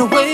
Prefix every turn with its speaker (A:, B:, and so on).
A: away.